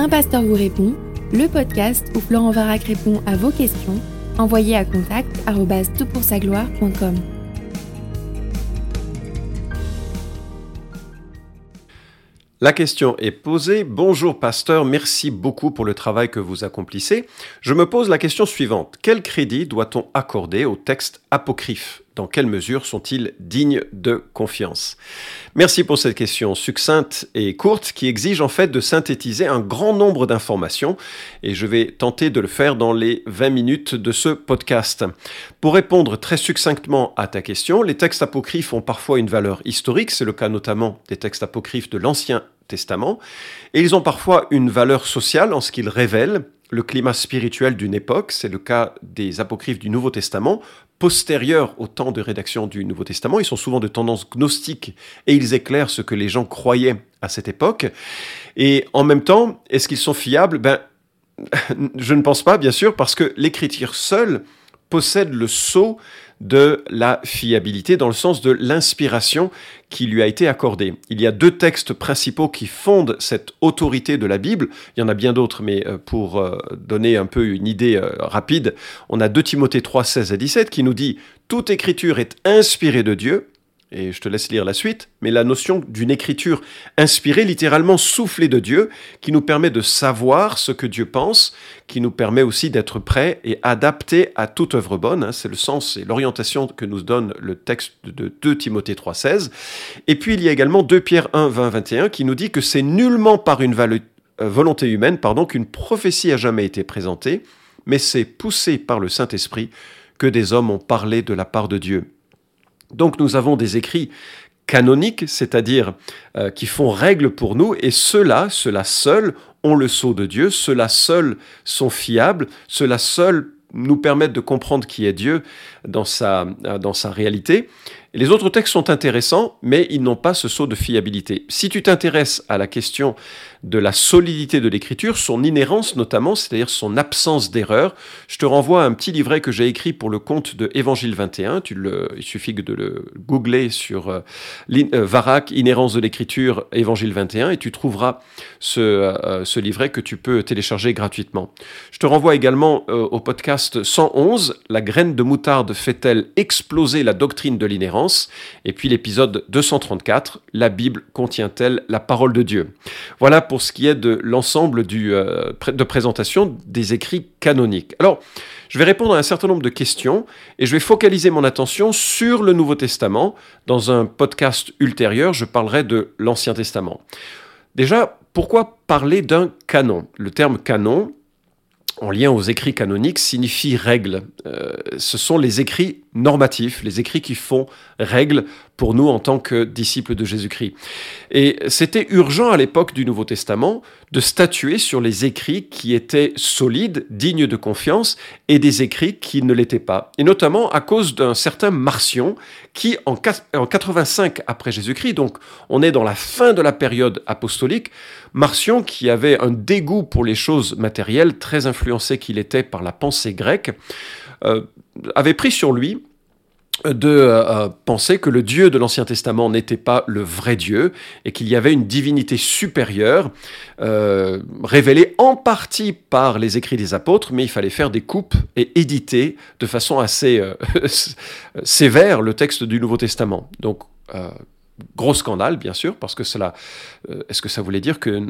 Un pasteur vous répond, le podcast où Florent Varac répond à vos questions, envoyez à contact gloire.com La question est posée. Bonjour pasteur, merci beaucoup pour le travail que vous accomplissez. Je me pose la question suivante. Quel crédit doit-on accorder aux textes apocryphes Dans quelle mesure sont-ils dignes de confiance? Merci pour cette question succincte et courte qui exige en fait de synthétiser un grand nombre d'informations et je vais tenter de le faire dans les 20 minutes de ce podcast. Pour répondre très succinctement à ta question, les textes apocryphes ont parfois une valeur historique, c'est le cas notamment des textes apocryphes de l'Ancien Testament, et ils ont parfois une valeur sociale en ce qu'ils révèlent le climat spirituel d'une époque, c'est le cas des apocryphes du Nouveau Testament, postérieurs au temps de rédaction du Nouveau Testament, ils sont souvent de tendance gnostique et ils éclairent ce que les gens croyaient à cette époque. Et en même temps, est-ce qu'ils sont fiables? Ben, je ne pense pas, bien sûr, parce que l'écriture seule possède le sceau de la fiabilité dans le sens de l'inspiration qui lui a été accordée. Il y a deux textes principaux qui fondent cette autorité de la Bible. Il y en a bien d'autres, mais euh, pour euh, donner un peu une idée euh, rapide, on a 2 Timothée 3, 16 à 17 qui nous dit Toute écriture est inspirée de Dieu et je te laisse lire la suite, mais la notion d'une écriture inspirée, littéralement soufflée de Dieu, qui nous permet de savoir ce que Dieu pense, qui nous permet aussi d'être prêt et adapté à toute œuvre bonne. Hein. c'est le sens et l'orientation que nous donne le texte de 2 Timothée 3,16. Et puis il y a également 2 Pierre 1, 20, 21 qui nous dit que c'est nullement par une euh, volonté humaine pardon, qu'une prophétie a jamais été présentée, mais c'est poussé par le Saint-Esprit que des hommes ont parlé de la part de Dieu. Donc nous avons des écrits canoniques, c'est-à-dire euh, qui font règle pour nous, et ceux-là, ceux-là seuls ont le sceau de Dieu, ceux-là seuls sont fiables, ceux-là seuls nous permettent de comprendre qui est Dieu dans sa, euh, dans sa réalité. Les autres textes sont intéressants, mais ils n'ont pas ce saut de fiabilité. Si tu t'intéresses à la question de la solidité de l'écriture, son inhérence notamment, c'est-à-dire son absence d'erreur, je te renvoie à un petit livret que j'ai écrit pour le compte de Évangile 21. Tu le, il suffit de le googler sur euh, euh, Varac, inhérence de l'écriture, Évangile 21, et tu trouveras ce, euh, ce, livret que tu peux télécharger gratuitement. Je te renvoie également au podcast 111, La graine de moutarde fait-elle exploser la doctrine de l'inhérence? Et puis l'épisode 234, La Bible contient-elle la parole de Dieu? Voilà pour ce qui est de l'ensemble euh, de présentation des écrits canoniques. Alors, je vais répondre à un certain nombre de questions et je vais focaliser mon attention sur le Nouveau Testament. Dans un podcast ultérieur, je parlerai de l'Ancien Testament. Déjà, pourquoi parler d'un canon? Le terme canon, en lien aux écrits canoniques signifie règle. Euh, ce sont les écrits normatifs, les écrits qui font règle pour nous en tant que disciples de Jésus-Christ. Et c'était urgent à l'époque du Nouveau Testament de statuer sur les écrits qui étaient solides, dignes de confiance, et des écrits qui ne l'étaient pas. Et notamment à cause d'un certain Marcion qui, en 85 après Jésus-Christ, donc on est dans la fin de la période apostolique, Marcion, qui avait un dégoût pour les choses matérielles, très influencé qu'il était par la pensée grecque, avait pris sur lui de euh, euh, penser que le Dieu de l'Ancien Testament n'était pas le vrai Dieu et qu'il y avait une divinité supérieure révélée en partie par les écrits des apôtres, mais il fallait faire des coupes et éditer de façon assez sévère le texte du Nouveau Testament. Donc Gros scandale, bien sûr, parce que cela, euh, est-ce que ça voulait dire que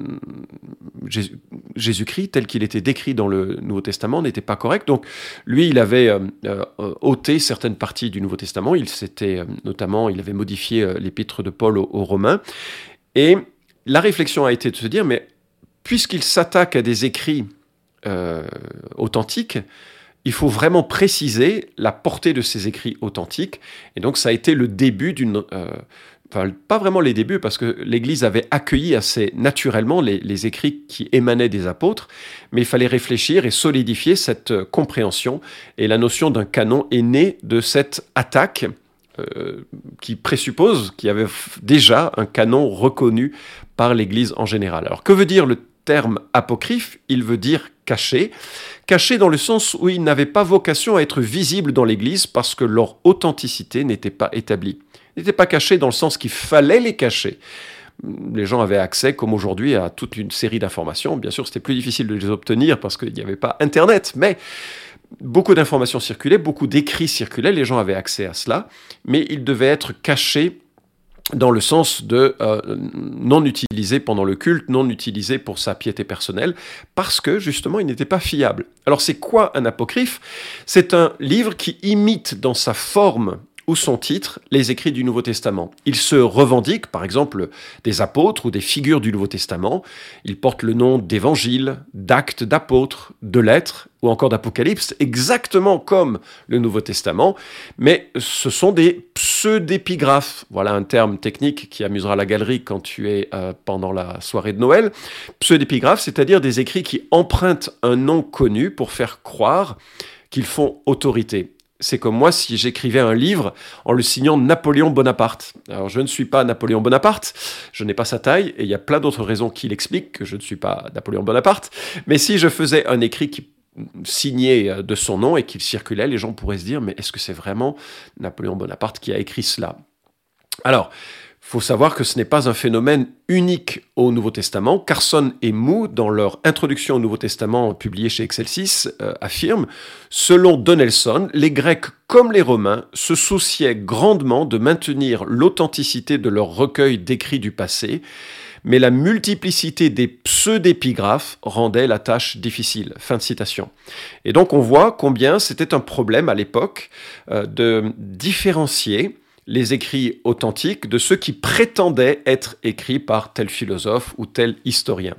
Jésus-Christ, tel qu'il était décrit dans le Nouveau Testament, n'était pas correct? Donc, lui, il avait euh, euh, ôté certaines parties du Nouveau Testament. Il s'était, notamment, il avait modifié l'épître de Paul aux, Romains. Et la réflexion a été de se dire, mais puisqu'il s'attaque à des écrits authentiques, il faut vraiment préciser la portée de ces écrits authentiques. Et donc ça a été le début d'une, pas vraiment les débuts, parce que l'Église avait accueilli assez naturellement les, écrits qui émanaient des apôtres, mais il fallait réfléchir et solidifier cette euh, compréhension, et la notion d'un canon est née de cette attaque euh, qui présuppose qu'il y avait déjà un canon reconnu par l'Église en général. Alors que veut dire le terme apocryphe? Il veut dire caché, caché dans le sens où ils n'avaient pas vocation à être visibles dans l'Église parce que leur authenticité n'était pas établie n'étaient pas cachés dans le sens qu'il fallait les cacher, Les gens avaient accès, comme aujourd'hui, à toute une série d'informations. Bien sûr, c'était plus difficile de les obtenir parce qu'il n'y avait pas Internet, mais beaucoup d'informations circulaient, beaucoup d'écrits circulaient, les gens avaient accès à cela, mais ils devaient être cachés dans le sens de euh, non utilisé pendant le culte, non utilisé pour sa piété personnelle, parce que justement il n'était pas fiable. Alors c'est quoi un apocryphe? C'est un livre qui imite dans sa forme ou son titre les écrits du Nouveau Testament. Il se revendique, par exemple, des apôtres ou des figures du Nouveau Testament. Il porte le nom d'évangile, d'actes d'apôtres, de lettres ou encore d'apocalypse, exactement comme le Nouveau Testament, mais ce sont des pseudépigraphes. Voilà un terme technique qui amusera la galerie quand tu es euh, pendant la soirée de Noël. Pseudépigraphes, c'est-à-dire des écrits qui empruntent un nom connu pour faire croire qu'ils font autorité c'est comme moi si j'écrivais un livre en le signant Napoléon Bonaparte. Alors je ne suis pas Napoléon Bonaparte, je n'ai pas sa taille, et il y a plein d'autres raisons qui l'expliquent que je ne suis pas Napoléon Bonaparte, mais si je faisais un écrit qui signé euh, de son nom et qu'il circulait, les gens pourraient se dire mais est-ce que c'est vraiment Napoléon Bonaparte qui a écrit cela? Alors, faut savoir que ce n'est pas un phénomène unique au Nouveau Testament. Carson et Mou, dans leur introduction au Nouveau Testament publiée chez Excelsis, euh, affirment Selon Donelson, les Grecs comme les Romains se souciaient grandement de maintenir l'authenticité de leur recueil d'écrits du passé, mais la multiplicité des pseudépigraphes rendait la tâche difficile. Fin de citation. Et donc on voit combien c'était un problème à l'époque euh, de différencier les écrits authentiques de ceux qui prétendaient être écrits par tel philosophe ou tel historien.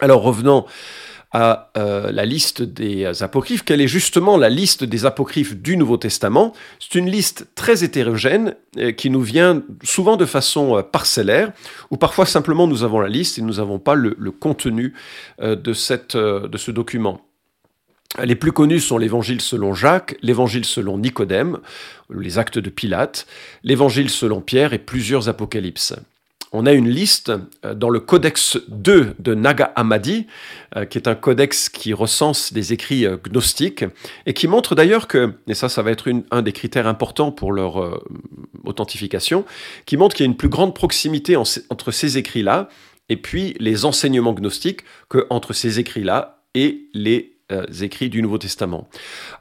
Alors revenons à euh, la liste des apocryphes. Quelle est justement la liste des apocryphes du Nouveau Testament? C'est une liste très hétérogène euh, qui nous vient souvent de façon euh, parcellaire, ou parfois simplement nous avons la liste et nous n'avons pas le, contenu de, ce document. Les plus connus sont l'évangile selon Jacques, l'évangile selon Nicodème, les actes de Pilate, l'évangile selon Pierre et plusieurs apocalypses. On a une liste euh, dans le codex 2 de Naga Hammadi, euh, qui est un codex qui recense des écrits euh, gnostiques et qui montre d'ailleurs que, et ça, ça va être un des critères importants pour leur authentification, qui montre qu'il y a une plus grande proximité entre ces écrits-là et puis les enseignements gnostiques que entre ces écrits-là et les euh, écrits du Nouveau Testament.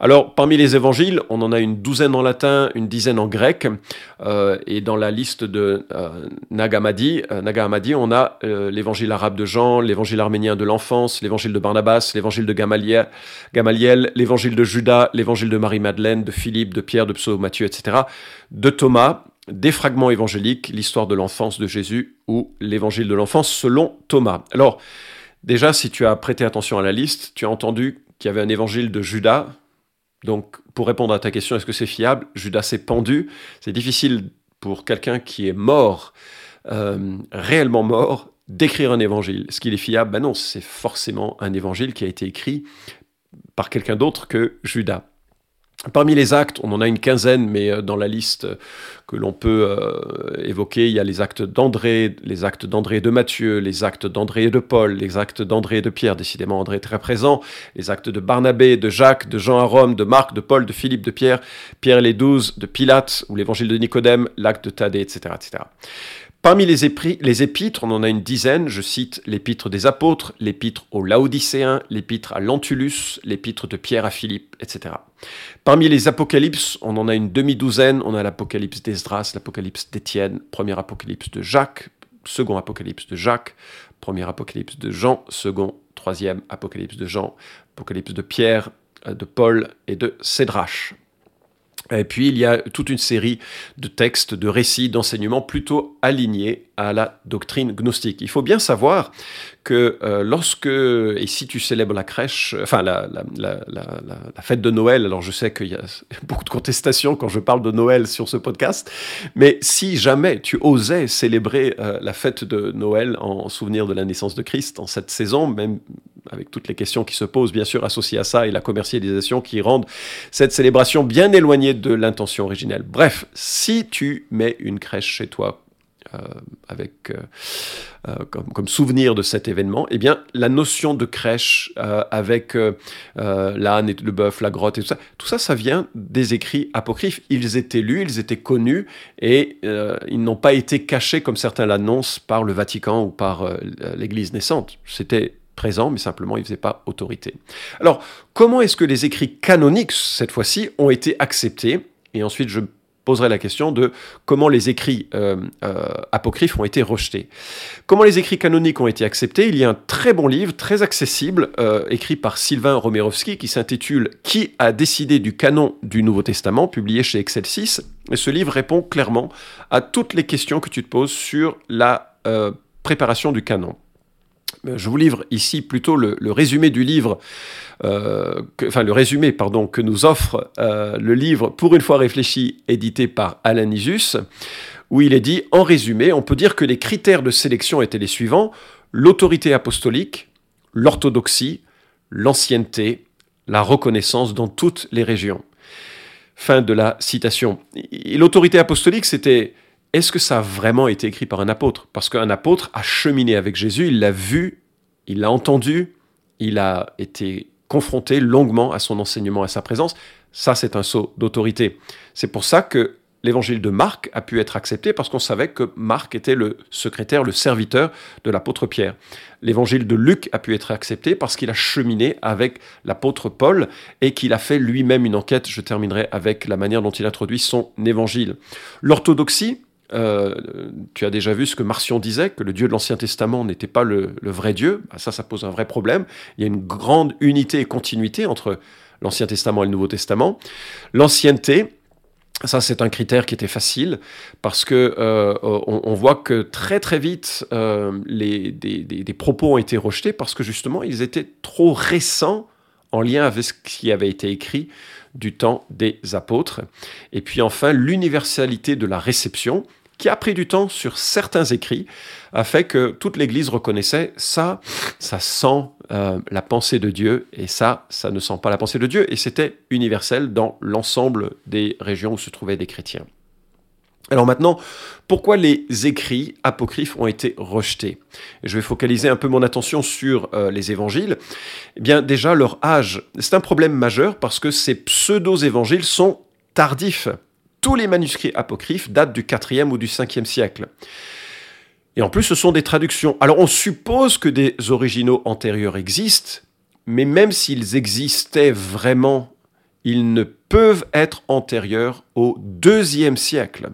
Alors, parmi les évangiles, on en a une douzaine en latin, une dizaine en grec, euh, et dans la liste de euh, Nag Hammadi, on a l'évangile arabe de Jean, l'évangile arménien de l'enfance, l'évangile de Barnabas, l'évangile de Gamaliel, Gamaliel l'évangile de Judas, l'évangile de Marie-Madeleine, de Philippe, de Pierre, de Psaume, Matthieu, etc., de Thomas, des fragments évangéliques, l'histoire de l'enfance de Jésus ou l'évangile de l'enfance selon Thomas. Alors, Déjà, si tu as prêté attention à la liste, tu as entendu qu'il y avait un évangile de Judas. Donc, pour répondre à ta question, est-ce que c'est fiable? Judas s'est pendu. C'est difficile pour quelqu'un qui est mort, euh, réellement mort, d'écrire un évangile. Est-ce qu'il est fiable? Ben non, c'est forcément un évangile qui a été écrit par quelqu'un d'autre que Judas. Parmi les actes, on en a une quinzaine, mais euh, dans la liste que l'on peut euh, évoquer, il y a les actes d'André, les actes d'André et de Matthieu, les actes d'André et de Paul, les actes d'André et de Pierre, décidément André est très présent, les actes de Barnabé, de Jacques, de Jean à Rome, de Marc, de Paul, de Philippe, de Pierre, Pierre les douze, de Pilate, ou l'évangile de Nicodème, l'acte de Thaddée, etc. etc. Parmi les, épîtres, on en a une dizaine. Je cite l'épître des apôtres, l'épître aux Laodicéens, l'épître à Lentulus, l'épître de Pierre à Philippe, etc. Parmi les apocalypses, on en a une demi-douzaine. On a l'apocalypse d'Esdras, l'apocalypse d'Étienne, premier apocalypse de Jacques, second apocalypse de Jacques, premier apocalypse de Jean, second, troisième apocalypse de Jean, apocalypse de Pierre, euh, de Paul et de Cédrache. Et puis il y a toute une série de textes, de récits, d'enseignements plutôt alignés à la doctrine gnostique. Il faut bien savoir que euh, lorsque, et si tu célèbres la crèche, enfin la, fête de Noël, alors je sais qu'il y a beaucoup de contestations quand je parle de Noël sur ce podcast, mais si jamais tu osais célébrer euh, la fête de Noël en souvenir de la naissance de Christ en cette saison, même avec toutes les questions qui se posent bien sûr associées à ça et la commercialisation qui rendent cette célébration bien éloignée de l'intention originelle. Bref, si tu mets une crèche chez toi avec, euh, euh, comme, souvenir de cet événement, eh bien, la notion de crèche avec l'âne et le bœuf, la grotte et tout ça, tout ça, ça vient des écrits apocryphes. Ils étaient lus, ils étaient connus et ils n'ont pas été cachés comme certains l'annoncent par le Vatican ou par l'Église naissante. C'était présent, mais simplement il ne faisait pas autorité. Alors, comment est-ce que les écrits canoniques, cette fois-ci, ont été acceptés? Et ensuite, je poserai la question de comment les écrits euh, euh, apocryphes ont été rejetés. Comment les écrits canoniques ont été acceptés Il y a un très bon livre, très accessible, euh, écrit par Sylvain Romerovski, qui s'intitule Qui a décidé du canon du Nouveau Testament, publié chez Excelsis. Et ce livre répond clairement à toutes les questions que tu te poses sur la préparation du canon. Euh, je vous livre ici plutôt le, résumé du livre, euh, enfin le résumé, pardon, que nous offre euh, le livre Pour une fois réfléchi, édité par Alain Isus, où il est dit, en résumé, on peut dire que les critères de sélection étaient les suivants l'autorité apostolique, l'orthodoxie, l'ancienneté, la reconnaissance dans toutes les régions. Fin de la citation. L'autorité apostolique, c'était est-ce que ça a vraiment été écrit par un apôtre? Parce qu'un apôtre a cheminé avec Jésus, il l'a vu, il l'a entendu, il a été confronté longuement à son enseignement, à sa présence. Ça, c'est un saut d'autorité. C'est pour ça que l'évangile de Marc a pu être accepté parce qu'on savait que Marc était le secrétaire, le serviteur de l'apôtre Pierre. L'évangile de Luc a pu être accepté parce qu'il a cheminé avec l'apôtre Paul et qu'il a fait lui-même une enquête. Je terminerai avec la manière dont il introduit son évangile. L'orthodoxie, euh, tu as déjà vu ce que Marcion disait, que le Dieu de l'Ancien Testament n'était pas le, vrai Dieu. Bah, ça, ça pose un vrai problème. Il y a une grande unité et continuité entre l'Ancien Testament et le Nouveau Testament. L'ancienneté, ça, c'est un critère qui était facile parce que euh, on, voit que très très vite euh, des, propos ont été rejetés parce que justement ils étaient trop récents en lien avec ce qui avait été écrit du temps des apôtres. Et puis enfin l'universalité de la réception qui a pris du temps sur certains écrits, a fait que toute l'Église reconnaissait ça, ça sent euh, la pensée de Dieu, et ça, ça ne sent pas la pensée de Dieu, et c'était universel dans l'ensemble des régions où se trouvaient des chrétiens. Alors maintenant, pourquoi les écrits apocryphes ont été rejetés? Je vais focaliser un peu mon attention sur euh, les évangiles. Eh bien déjà, leur âge, c'est un problème majeur parce que ces pseudo-évangiles sont tardifs tous les manuscrits apocryphes datent du 4e ou du 5e siècle. Et en plus, ce sont des traductions. Alors on suppose que des originaux antérieurs existent, mais même s'ils existaient vraiment, ils ne peuvent être antérieurs au 2e siècle.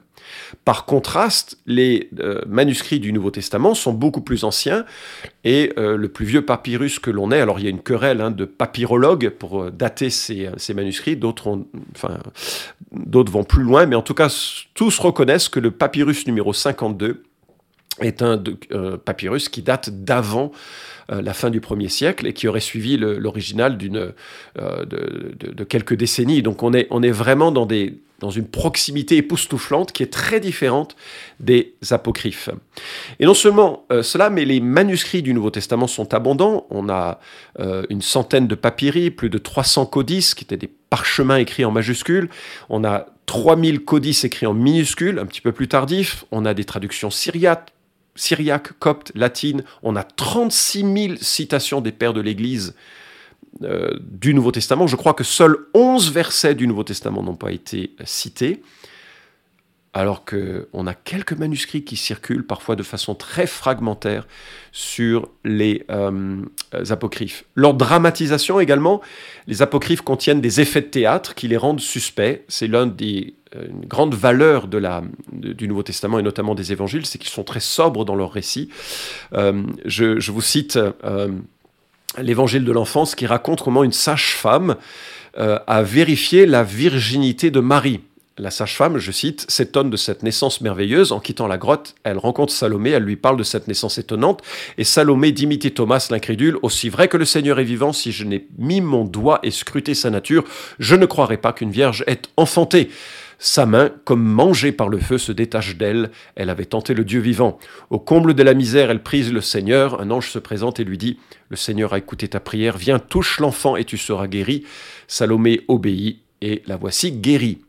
Par contraste, les euh, manuscrits du Nouveau Testament sont beaucoup plus anciens et euh, le plus vieux papyrus que l'on ait, alors il y a une querelle hein, de papyrologues pour euh, dater ces, manuscrits, d'autres vont plus loin, mais en tout cas tous reconnaissent que le papyrus numéro 52 est un papyrus qui date d'avant la fin du 1er siècle et qui aurait suivi l'original d'une de, quelques décennies. Donc on est, on est vraiment dans des, dans une proximité époustouflante qui est très différente des apocryphes. Et non seulement euh, cela, mais les manuscrits du Nouveau Testament sont abondants. On a euh, une centaine de papyri, plus de 300 codices, qui étaient des parchemins écrits en majuscules. On a 3000 codices écrits en minuscules, un petit peu plus tardifs. On a des traductions syriaques, syriaques, coptes, latines. On a 36 000 citations des pères de l'Église euh, du Nouveau Testament. Je crois que seuls 11 versets du Nouveau Testament n'ont pas été cités, alors qu'on a quelques manuscrits qui circulent parfois de façon très fragmentaire sur les euh, apocryphes. Leur dramatisation également, les apocryphes contiennent des effets de théâtre qui les rendent suspects. C'est l'une des euh, grandes valeurs du Nouveau Testament et notamment des évangiles, c'est qu'ils sont très sobres dans leurs récits. je, vous cite l'évangile de l'enfance qui raconte comment une sage-femme euh, a vérifié la virginité de Marie. La sage-femme, je cite, s'étonne de cette naissance merveilleuse. En quittant la grotte, elle rencontre Salomé, elle lui parle de cette naissance étonnante, et Salomé d'imiter Thomas l'incrédule. Aussi vrai que le Seigneur est vivant, si je n'ai mis mon doigt et scruté sa nature, je ne croirais pas qu'une vierge ait enfanté. Sa main, comme mangée par le feu, se détache d'elle. Elle avait tenté le Dieu vivant. Au comble de la misère, elle prise le Seigneur. Un ange se présente et lui dit Le Seigneur a écouté ta prière. Viens, touche l'enfant et tu seras guéri. Salomé obéit et la voici guérie.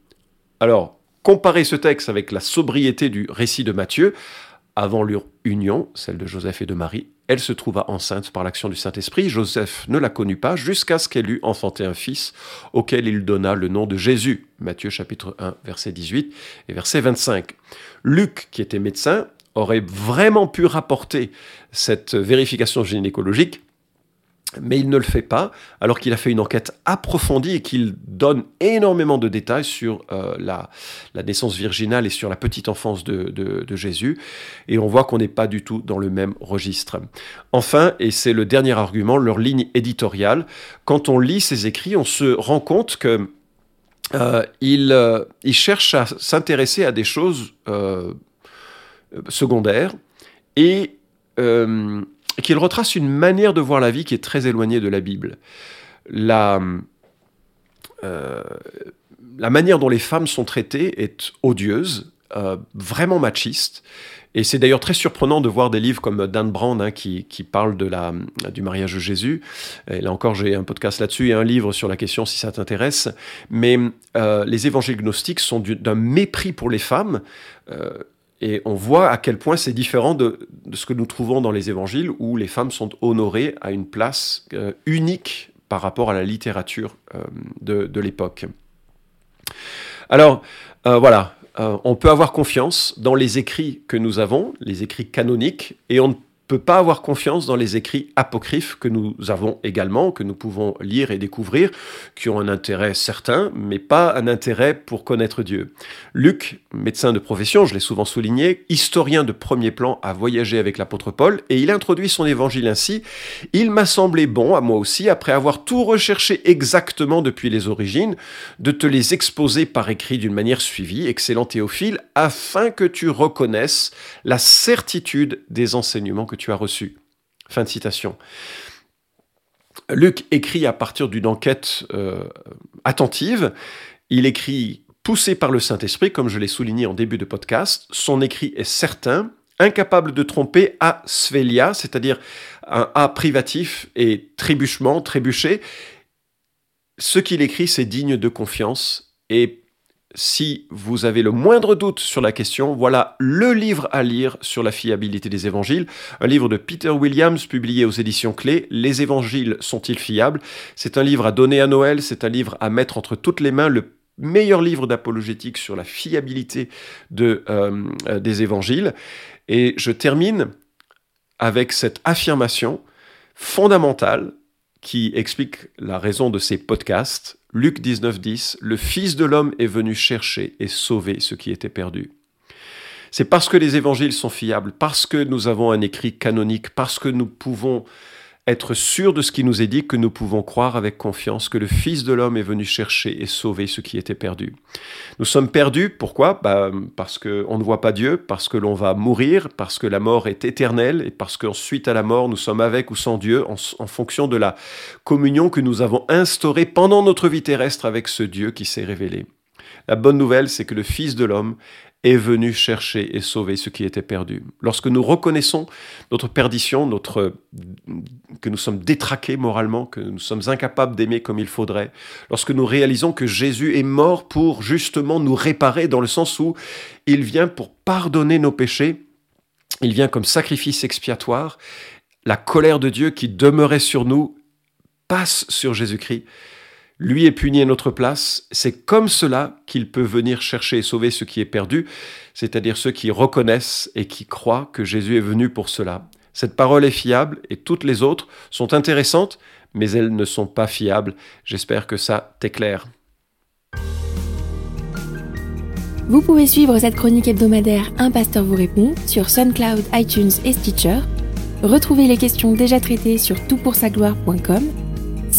Alors, comparez ce texte avec la sobriété du récit de Matthieu. avant leur union, celle de Joseph et de Marie, elle se trouva enceinte par l'action du Saint-Esprit. Joseph ne la connut pas jusqu'à ce qu'elle eût enfanté un fils auquel il donna le nom de Jésus. Matthieu chapitre 1, verset 18 et verset 25. Luc, qui était médecin, aurait vraiment pu rapporter cette vérification gynécologique mais il ne le fait pas, alors qu'il a fait une enquête approfondie et qu'il donne énormément de détails sur euh, la, naissance virginale et sur la petite enfance de, Jésus. Et on voit qu'on n'est pas du tout dans le même registre. Enfin, et c'est le dernier argument, leur ligne éditoriale. Quand on lit ces écrits, on se rend compte que euh, euh, cherche à s'intéresser à des choses secondaires et qu'il retrace une manière de voir la vie qui est très éloignée de la Bible. La, euh, manière dont les femmes sont traitées est odieuse, euh, vraiment machiste. Et c'est d'ailleurs très surprenant de voir des livres comme Dan Brand hein, qui, qui la, du mariage de Jésus. Et là encore, j'ai un podcast là-dessus et un livre sur la question si ça t'intéresse. Mais euh, les évangiles gnostiques sont d'un mépris pour les femmes. Et on voit à quel point c'est différent de, ce que nous trouvons dans les évangiles, où les femmes sont honorées à une place euh, unique par rapport à la littérature euh, de, l'époque. Alors, euh, voilà, on peut avoir confiance dans les écrits que nous avons, les écrits canoniques, et on peut pas avoir confiance dans les écrits apocryphes que nous avons également, que nous pouvons lire et découvrir, qui ont un intérêt certain, mais pas un intérêt pour connaître Dieu. Luc, médecin de profession, je l'ai souvent souligné, historien de premier plan, a voyagé avec l'apôtre Paul, et il introduit son évangile ainsi. Il m'a semblé bon, à moi aussi, après avoir tout recherché exactement depuis les origines, de te les exposer par écrit d'une manière suivie, excellent Théophile, afin que tu reconnaisses la certitude des enseignements que tu as reçu. Fin de citation. Luc écrit à partir d'une enquête euh, attentive. Il écrit poussé par le Saint-Esprit, comme je l'ai souligné en début de podcast. Son écrit est certain, incapable de tromper à Svelia, c'est-à-dire un A privatif et trébuchement, trébuché. Ce qu'il écrit, c'est digne de confiance et si vous avez le moindre doute sur la question, voilà le livre à lire sur la fiabilité des évangiles, un livre de Peter Williams publié aux éditions Clés. Les évangiles sont-ils fiables? C'est un livre à donner à Noël, c'est un livre à mettre entre toutes les mains, le meilleur livre d'apologétique sur la fiabilité euh, des évangiles. Et je termine avec cette affirmation fondamentale qui explique la raison de ces podcasts. Luc 19.10, le Fils de l'homme est venu chercher et sauver ce qui était perdu. C'est parce que les évangiles sont fiables, parce que nous avons un écrit canonique, parce que nous pouvons être sûr de ce qui nous est dit que nous pouvons croire avec confiance que le Fils de l'homme est venu chercher et sauver ce qui était perdu. Nous sommes perdus, pourquoi? Bah, Parce qu'on ne voit pas Dieu, parce que l'on va mourir, parce que la mort est éternelle, et parce qu'ensuite à la mort, nous sommes avec ou sans Dieu en, en fonction de la communion que nous avons instaurée pendant notre vie terrestre avec ce Dieu qui s'est révélé. La bonne nouvelle, c'est que le Fils de l'homme est venu chercher et sauver ce qui était perdu. Lorsque nous reconnaissons notre perdition, notre, que nous sommes détraqués moralement, que nous sommes incapables d'aimer comme il faudrait, lorsque nous réalisons que Jésus est mort pour justement nous réparer dans le sens où il vient pour pardonner nos péchés, il vient comme sacrifice expiatoire, la colère de Dieu qui demeurait sur nous passe sur Jésus-Christ lui est puni à notre place, c'est comme cela qu'il peut venir chercher et sauver ce qui est perdu, c'est-à-dire ceux qui reconnaissent et qui croient que Jésus est venu pour cela. Cette parole est fiable et toutes les autres sont intéressantes, mais elles ne sont pas fiables. J'espère que ça t'éclaire. Vous pouvez suivre cette chronique hebdomadaire Un pasteur vous répond sur SoundCloud, iTunes et Stitcher. Retrouvez les questions déjà traitées sur toutpoursagloire.com.